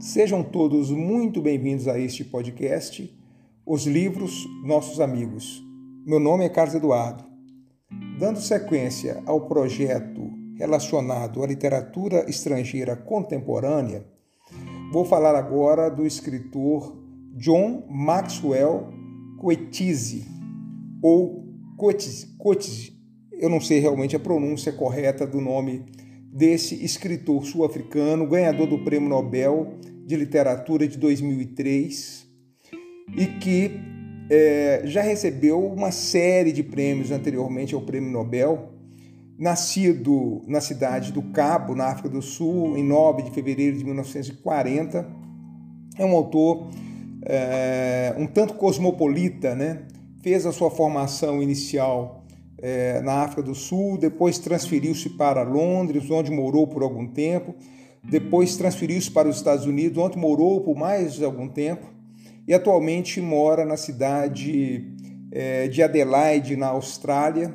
Sejam todos muito bem-vindos a este podcast, Os Livros Nossos Amigos. Meu nome é Carlos Eduardo. Dando sequência ao projeto relacionado à literatura estrangeira contemporânea, vou falar agora do escritor John Maxwell Coetzee, ou Coetzee, eu não sei realmente a pronúncia correta do nome desse escritor sul-africano, ganhador do Prêmio Nobel de Literatura de 2003 e que é, já recebeu uma série de prêmios anteriormente ao Prêmio Nobel. Nascido na cidade do Cabo, na África do Sul, em 9 de fevereiro de 1940, é um autor é, um tanto cosmopolita, né? fez a sua formação inicial é, na África do Sul, depois transferiu-se para Londres, onde morou por algum tempo, depois transferiu-se para os Estados Unidos, onde morou por mais algum tempo, e atualmente mora na cidade é, de Adelaide, na Austrália,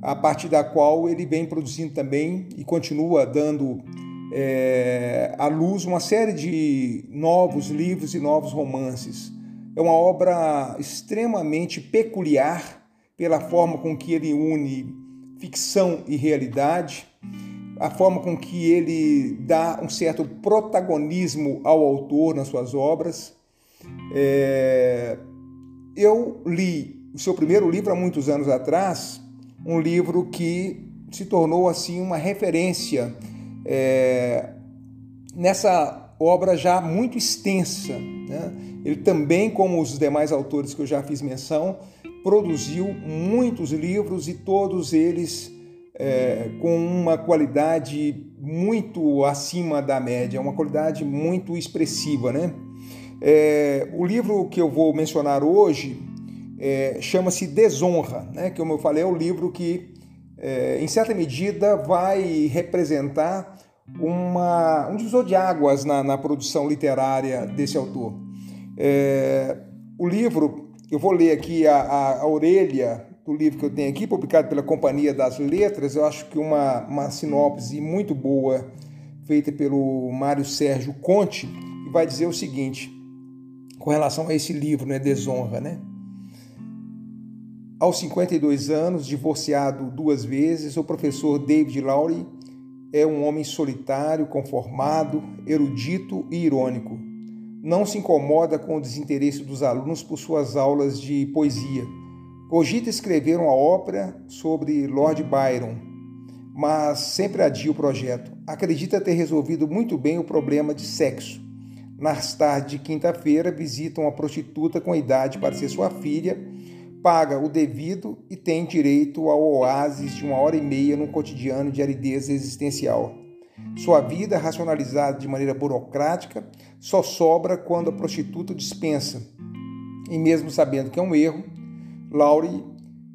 a partir da qual ele vem produzindo também e continua dando é, à luz uma série de novos livros e novos romances. É uma obra extremamente peculiar pela forma com que ele une ficção e realidade, a forma com que ele dá um certo protagonismo ao autor nas suas obras. É... Eu li o seu primeiro livro há muitos anos atrás, um livro que se tornou assim uma referência é... nessa obra já muito extensa. Né? Ele também, como os demais autores que eu já fiz menção, produziu muitos livros e todos eles é, com uma qualidade muito acima da média, uma qualidade muito expressiva. Né? É, o livro que eu vou mencionar hoje é, chama-se Desonra, né? que, como eu falei, é o livro que, é, em certa medida, vai representar uma, um divisor de águas na, na produção literária desse autor. É, o livro eu vou ler aqui a, a, a, orelha do livro que eu tenho aqui, publicado pela Companhia das Letras. Eu acho que uma, uma sinopse muito boa, feita pelo Mário Sérgio Conte, que vai dizer o seguinte, com relação a esse livro, né, Desonra, né? Aos 52 anos, divorciado duas vezes, o professor David Lowry é um homem solitário, conformado, erudito e irônico não se incomoda com o desinteresse dos alunos por suas aulas de poesia. Cogita escrever uma ópera sobre Lord Byron, mas sempre adia o projeto. Acredita ter resolvido muito bem o problema de sexo. Nas tardes de quinta-feira, visita uma prostituta com idade para ser sua filha, paga o devido e tem direito ao oásis de uma hora e meia no cotidiano de aridez existencial. Sua vida, racionalizada de maneira burocrática, só sobra quando a prostituta dispensa. E mesmo sabendo que é um erro, Laurie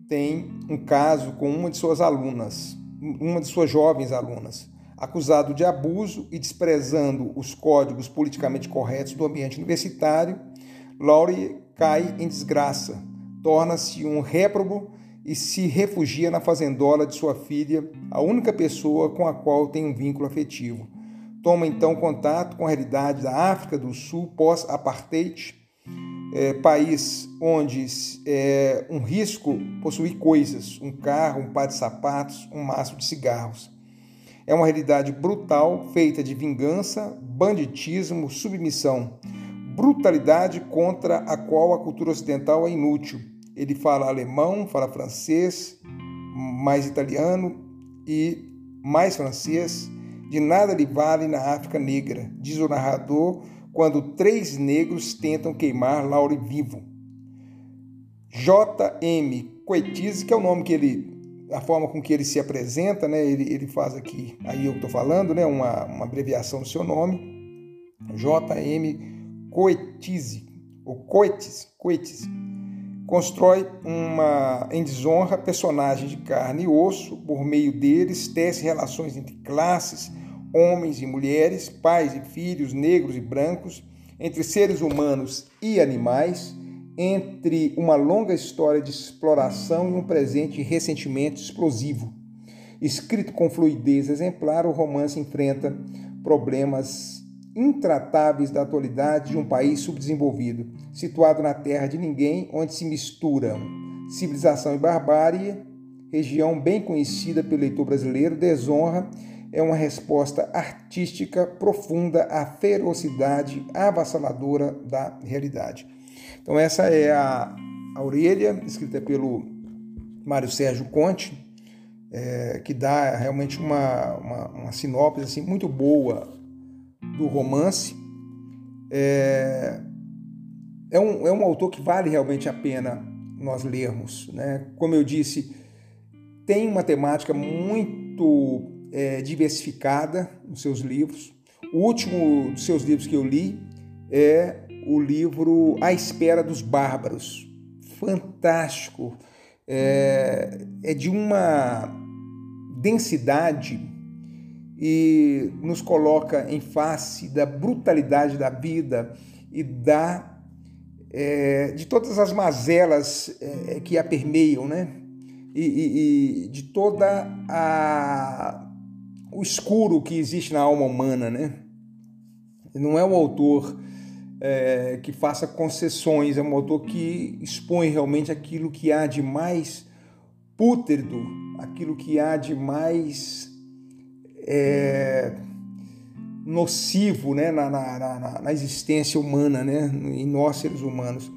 tem um caso com uma de suas alunas, uma de suas jovens alunas, acusado de abuso e desprezando os códigos politicamente corretos do ambiente universitário, Laurie cai em desgraça, torna-se um réprobo e se refugia na fazendola de sua filha, a única pessoa com a qual tem um vínculo afetivo. Toma então contato com a realidade da África do Sul pós-apartheid, é, país onde é um risco possuir coisas, um carro, um par de sapatos, um maço de cigarros. É uma realidade brutal, feita de vingança, banditismo, submissão, brutalidade contra a qual a cultura ocidental é inútil ele fala alemão, fala francês, mais italiano e mais francês. De nada lhe vale na África Negra, diz o narrador quando três negros tentam queimar Laure vivo. J.M. Coetzee, que é o nome que ele, a forma com que ele se apresenta, né? Ele, ele faz aqui, aí eu estou falando, né? Uma, uma abreviação do seu nome. J.M. Coetzee, ou Coetzee, Coetzee constrói uma em desonra personagem de carne e osso, por meio deles tece relações entre classes, homens e mulheres, pais e filhos, negros e brancos, entre seres humanos e animais, entre uma longa história de exploração e um presente recentemente explosivo. Escrito com fluidez exemplar, o romance enfrenta problemas intratáveis da atualidade de um país subdesenvolvido, situado na terra de ninguém, onde se misturam civilização e barbárie, região bem conhecida pelo leitor brasileiro, desonra é uma resposta artística profunda à ferocidade avassaladora da realidade. Então essa é a Aurélia, escrita pelo Mário Sérgio Conte, é, que dá realmente uma, uma, uma, sinopse assim, muito boa do romance. É, é, um, é um autor que vale realmente a pena nós lermos. Né? Como eu disse, tem uma temática muito é, diversificada nos seus livros. O último dos seus livros que eu li é o livro A Espera dos Bárbaros. Fantástico é, é de uma densidade e nos coloca em face da brutalidade da vida e da é, de todas as mazelas é, que a permeiam, né? E, e, e, de toda a o escuro que existe na alma humana, né? Não é um autor é, que faça concessões, é um autor que expõe realmente aquilo que há de mais pútrido, aquilo que há de mais é, nocivo né, na, na, na, na, existência humana, né, em nós seres humanos.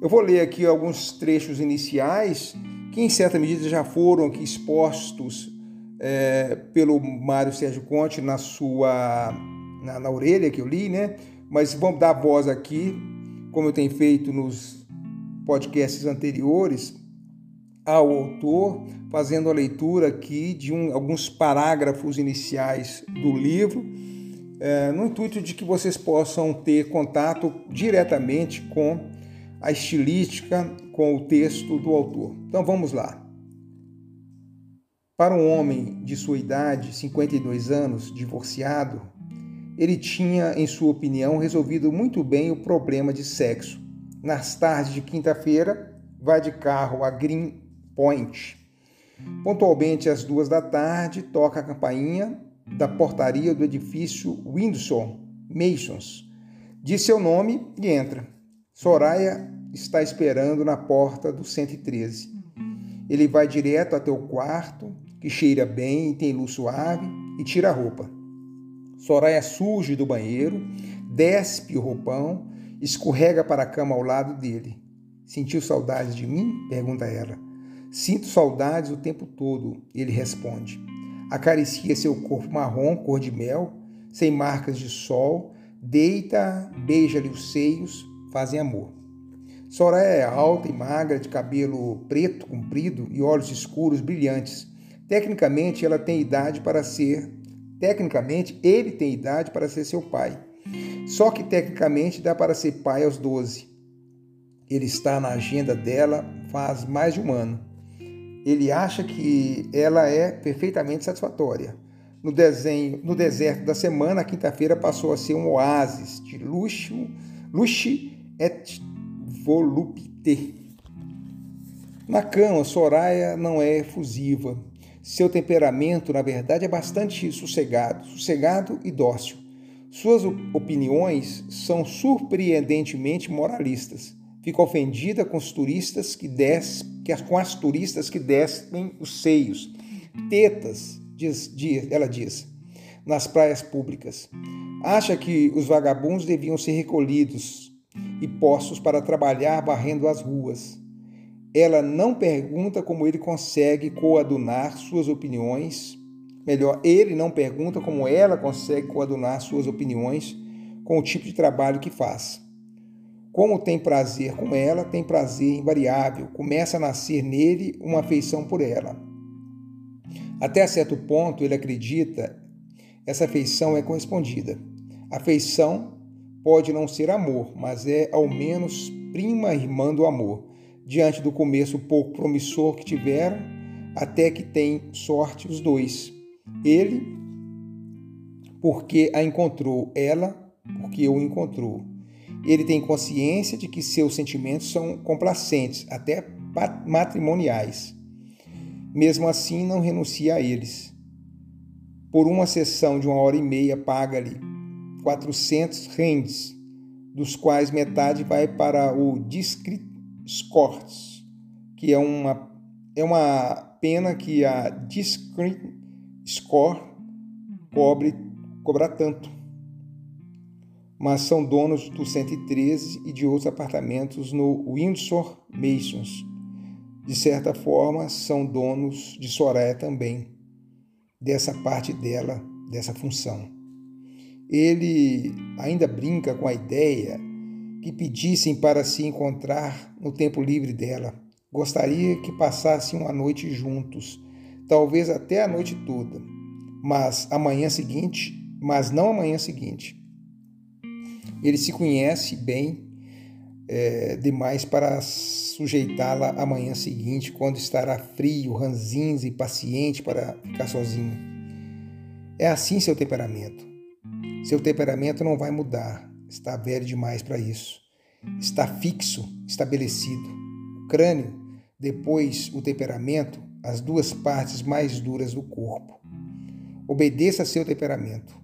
Eu vou ler aqui alguns trechos iniciais que, em certa medida, já foram aqui expostos é, pelo Mário Sérgio Conte na sua na, na orelha que eu li, né? mas vamos dar voz aqui, como eu tenho feito nos podcasts anteriores, ao autor, fazendo a leitura aqui de um, alguns parágrafos iniciais do livro, é, no intuito de que vocês possam ter contato diretamente com a estilística, com o texto do autor. Então vamos lá. Para um homem de sua idade, 52 anos, divorciado, ele tinha, em sua opinião, resolvido muito bem o problema de sexo. Nas tardes de quinta-feira, vai de carro a Green Point. Pontualmente às duas da tarde, toca a campainha da portaria do edifício Windsor Masons. Diz seu nome e entra. Soraya está esperando na porta do 113. Ele vai direto até o quarto, que cheira bem e tem luz suave, e tira a roupa. Soraya surge do banheiro, despe o roupão, escorrega para a cama ao lado dele. Sentiu saudades de mim? pergunta ela. Sinto saudades o tempo todo, ele responde. Acaricia seu corpo marrom, cor de mel, sem marcas de sol, deita, beija-lhe os seios, fazem amor. Soraya é alta e magra, de cabelo preto, comprido e olhos escuros brilhantes. Tecnicamente, ela tem idade para ser Tecnicamente, ele tem idade para ser seu pai. Só que tecnicamente dá para ser pai aos 12. Ele está na agenda dela faz mais de um ano. Ele acha que ela é perfeitamente satisfatória. No desenho, no deserto da semana, a quinta-feira passou a ser um oásis de luxo, luxo et volupté. Na cama, Soraya não é efusiva seu temperamento, na verdade, é bastante sossegado, sossegado e dócil. Suas opiniões são surpreendentemente moralistas. Fica ofendida com os turistas que des, com as turistas que descem os seios, tetas, diz, diz, ela diz, nas praias públicas. Acha que os vagabundos deviam ser recolhidos e postos para trabalhar varrendo as ruas ela não pergunta como ele consegue coadunar suas opiniões. Melhor, ele não pergunta como ela consegue coadunar suas opiniões com o tipo de trabalho que faz. Como tem prazer com ela, tem prazer invariável, começa a nascer nele uma afeição por ela. Até certo ponto, ele acredita essa afeição é correspondida. Afeição pode não ser amor, mas é ao menos prima irmã do amor diante do começo pouco promissor que tiveram, até que tem sorte os dois. Ele, porque a encontrou, ela, porque o encontrou. Ele tem consciência de que seus sentimentos são complacentes, até matrimoniais. Mesmo assim, não renuncia a eles. Por uma sessão de uma hora e meia, paga-lhe 400 rendes, dos quais metade vai para o Discret Scores, que é uma, é uma pena que a Discret Score cobre, cobra tanto. Mas são donos do 113 e de outros apartamentos no Windsor Masons. De certa forma, são donos de Soraya também, dessa parte dela, dessa função. Ele ainda brinca com a ideia que pedissem para se encontrar no tempo livre dela. Gostaria que passassem uma noite juntos, talvez até a noite toda, mas amanhã seguinte, mas não amanhã seguinte. Ele se conhece bem é, demais para sujeitá-la amanhã seguinte, quando estará frio, ranzinza e paciente para ficar sozinho. É assim seu temperamento. Seu temperamento não vai mudar, está velho demais para isso. Está fixo, estabelecido. O crânio, depois o temperamento, as duas partes mais duras do corpo. Obedeça a seu temperamento.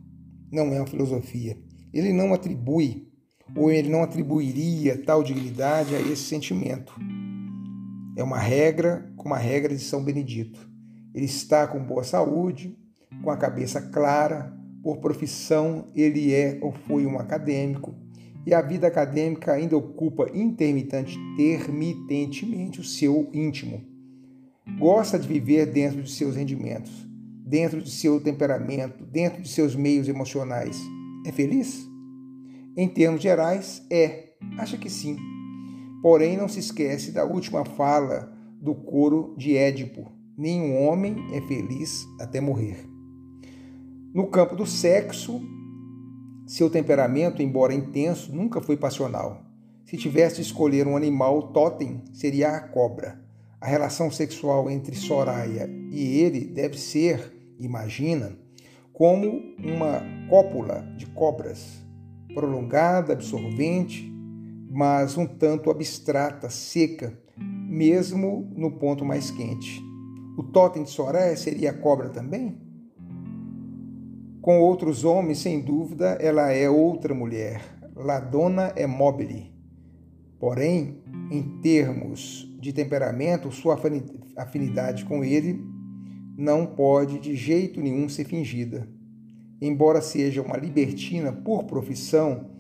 Não é uma filosofia. Ele não atribui, ou ele não atribuiria tal dignidade a esse sentimento. É uma regra, como a regra de São Benedito. Ele está com boa saúde, com a cabeça clara, por profissão ele é ou foi um acadêmico, e a vida acadêmica ainda ocupa intermitentemente o seu íntimo. Gosta de viver dentro de seus rendimentos, dentro de seu temperamento, dentro de seus meios emocionais. É feliz? Em termos gerais, é. Acha que sim. Porém, não se esquece da última fala do coro de Édipo: nenhum homem é feliz até morrer. No campo do sexo, seu temperamento, embora intenso, nunca foi passional. Se tivesse de escolher um animal totem, seria a cobra. A relação sexual entre Soraya e ele deve ser, imagina, como uma cópula de cobras, prolongada, absorvente, mas um tanto abstrata, seca, mesmo no ponto mais quente. O totem de Soraya seria a cobra também? Com outros homens, sem dúvida, ela é outra mulher. La donna é mobile. Porém, em termos de temperamento, sua afinidade com ele não pode de jeito nenhum ser fingida. Embora seja uma libertina por profissão,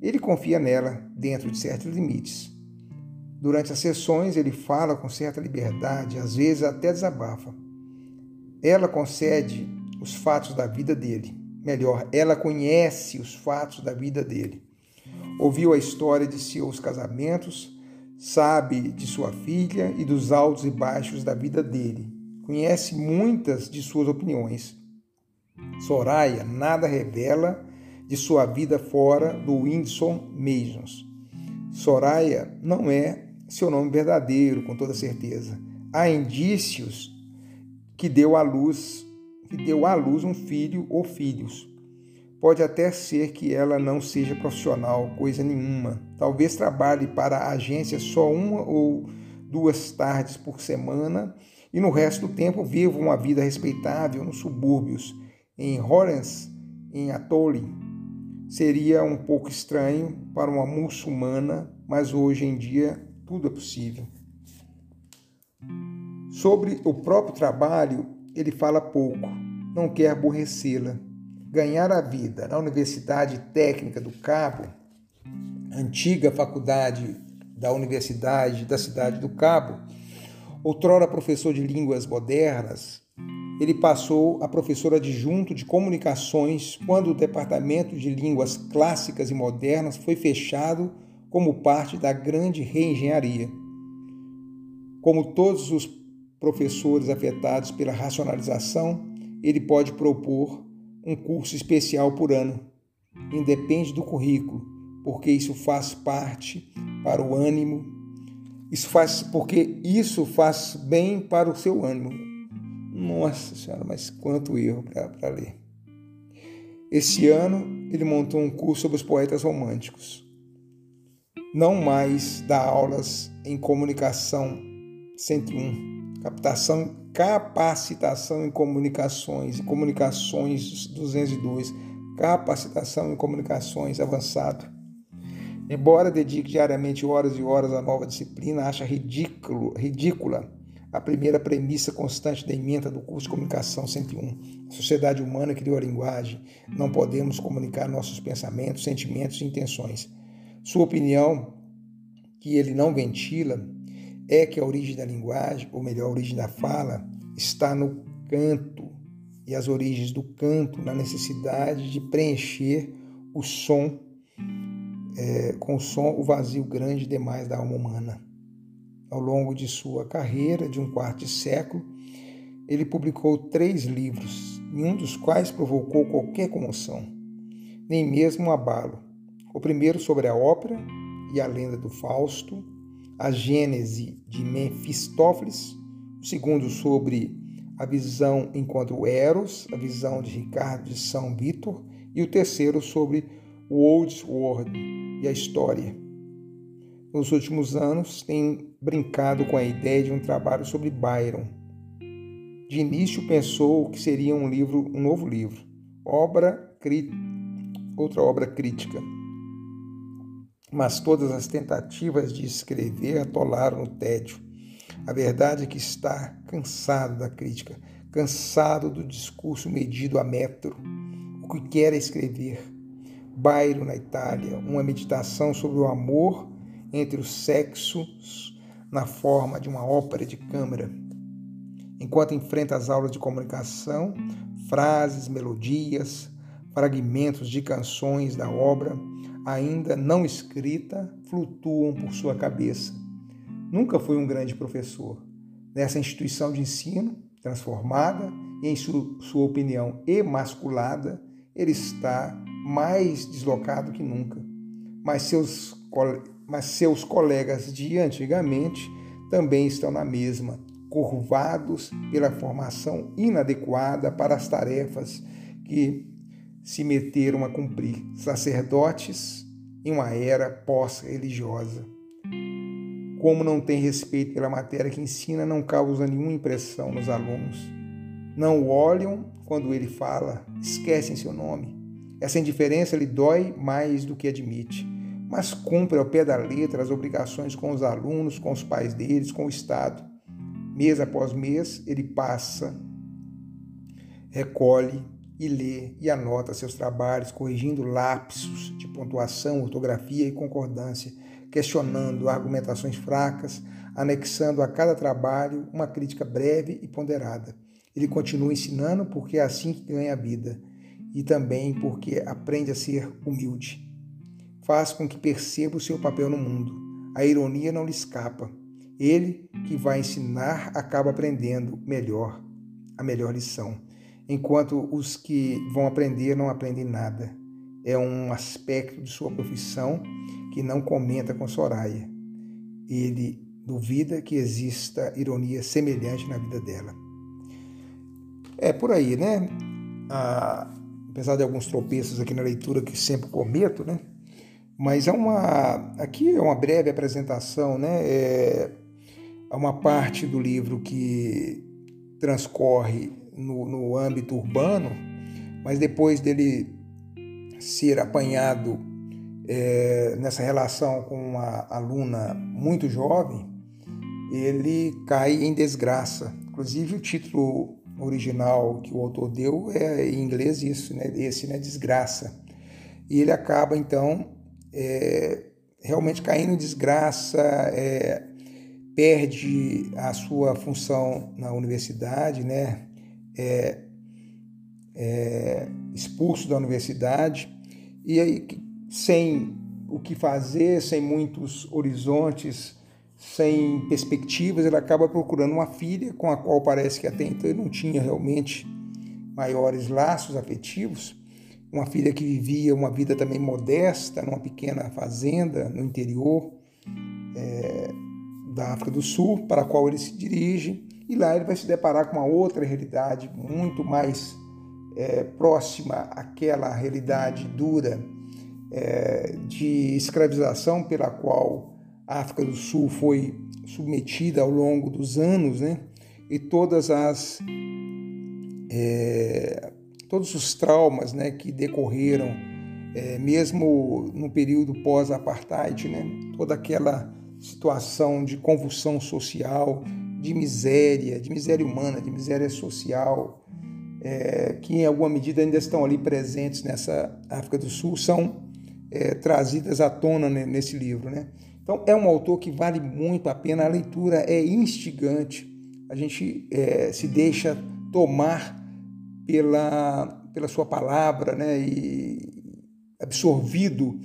ele confia nela dentro de certos limites. Durante as sessões, ele fala com certa liberdade, às vezes até desabafa. Ela concede os fatos da vida dele. Melhor, ela conhece os fatos da vida dele. Ouviu a história de seus casamentos, sabe de sua filha e dos altos e baixos da vida dele. Conhece muitas de suas opiniões. Soraya nada revela de sua vida fora do Windsor Masons. Soraya não é seu nome verdadeiro, com toda certeza. Há indícios que deu à luz que deu à luz um filho ou filhos. Pode até ser que ela não seja profissional, coisa nenhuma. Talvez trabalhe para a agência só uma ou duas tardes por semana e no resto do tempo viva uma vida respeitável nos subúrbios, em Horens, em Atoli. Seria um pouco estranho para uma muçulmana, mas hoje em dia tudo é possível. Sobre o próprio trabalho, ele fala pouco, não quer aborrecê-la. Ganhar a vida na Universidade Técnica do Cabo, antiga faculdade da Universidade da Cidade do Cabo, outrora professor de línguas modernas, ele passou a professor adjunto de comunicações quando o Departamento de Línguas Clássicas e Modernas foi fechado como parte da grande reengenharia. Como todos os professores afetados pela racionalização, ele pode propor um curso especial por ano. Independe do currículo, porque isso faz parte para o ânimo. Isso faz porque isso faz bem para o seu ânimo. Nossa Senhora, mas quanto erro para ler. Esse ano ele montou um curso sobre os poetas românticos. Não mais dá aulas em comunicação 101 captação, capacitação em comunicações, comunicações 202, capacitação em comunicações avançado. Embora dedique diariamente horas e horas à nova disciplina, acha ridículo, ridícula a primeira premissa constante da emenda do curso de Comunicação 101. A sociedade humana criou a linguagem. Não podemos comunicar nossos pensamentos, sentimentos e intenções. Sua opinião, que ele não ventila, é que a origem da linguagem, ou melhor, a origem da fala, está no canto. E as origens do canto na necessidade de preencher o som, é, com o som, o vazio grande demais da alma humana. Ao longo de sua carreira de um quarto de século, ele publicou três livros, nenhum dos quais provocou qualquer comoção, nem mesmo um abalo. O primeiro sobre a ópera e a lenda do Fausto, a Gênese de Mefistófeles, o segundo sobre a visão enquanto Eros, a visão de Ricardo de São Vitor, e o terceiro sobre o World e a história nos últimos anos, tem brincado com a ideia de um trabalho sobre Byron. De início pensou que seria um livro, um novo livro, obra outra obra crítica. Mas todas as tentativas de escrever atolaram no tédio. A verdade é que está cansado da crítica, cansado do discurso medido a metro. O que quer é escrever. Byron na Itália, uma meditação sobre o amor entre os sexos na forma de uma ópera de câmara. Enquanto enfrenta as aulas de comunicação, frases, melodias, fragmentos de canções da obra, ainda não escrita, flutuam por sua cabeça. Nunca foi um grande professor. Nessa instituição de ensino, transformada e, em sua opinião, emasculada, ele está mais deslocado que nunca. Mas seus mas seus colegas de antigamente também estão na mesma, curvados pela formação inadequada para as tarefas que se meteram a cumprir, sacerdotes em uma era pós-religiosa. Como não tem respeito pela matéria que ensina, não causa nenhuma impressão nos alunos. Não o olham quando ele fala, esquecem seu nome. Essa indiferença lhe dói mais do que admite mas cumpre ao pé da letra as obrigações com os alunos, com os pais deles, com o Estado. Mês após mês, ele passa, recolhe e lê e anota seus trabalhos, corrigindo lapsos de pontuação, ortografia e concordância, questionando argumentações fracas, anexando a cada trabalho uma crítica breve e ponderada. Ele continua ensinando porque é assim que ganha a vida e também porque aprende a ser humilde faz com que perceba o seu papel no mundo. A ironia não lhe escapa. Ele que vai ensinar acaba aprendendo melhor, a melhor lição, enquanto os que vão aprender não aprendem nada. É um aspecto de sua profissão que não comenta com Soraya. Ele duvida que exista ironia semelhante na vida dela. É por aí, né? Ah, apesar de alguns tropeços aqui na leitura que sempre cometo, né? Mas é uma. Aqui é uma breve apresentação, né? É, é uma parte do livro que transcorre no, no âmbito urbano, mas depois dele ser apanhado é, nessa relação com uma aluna muito jovem, ele cai em desgraça. Inclusive o título original que o autor deu é em inglês isso, né? Esse, né? Desgraça. E ele acaba então é, realmente caindo em desgraça, é, perde a sua função na universidade, né? É, é, expulso da universidade e aí sem o que fazer, sem muitos horizontes, sem perspectivas, ele acaba procurando uma filha com a qual parece que até então ele não tinha realmente maiores laços afetivos. Uma filha que vivia uma vida também modesta numa pequena fazenda no interior é, da África do Sul, para a qual ele se dirige, e lá ele vai se deparar com uma outra realidade muito mais é, próxima àquela realidade dura é, de escravização pela qual a África do Sul foi submetida ao longo dos anos, né? E todas as é, todos os traumas né, que decorreram, é, mesmo no período pós-apartheid, né, toda aquela situação de convulsão social, de miséria, de miséria humana, de miséria social, é, que em alguma medida ainda estão ali presentes nessa África do Sul, são é, trazidas à tona nesse livro. Né? Então, é um autor que vale muito a pena, a leitura é instigante, a gente é, se deixa tomar pela, pela sua palavra né? e absorvido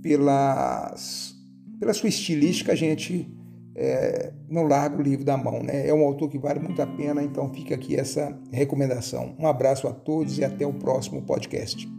pelas, pela sua estilística, a gente é, não larga o livro da mão. Né? É um autor que vale muito a pena, então fica aqui essa recomendação. Um abraço a todos e até o próximo podcast.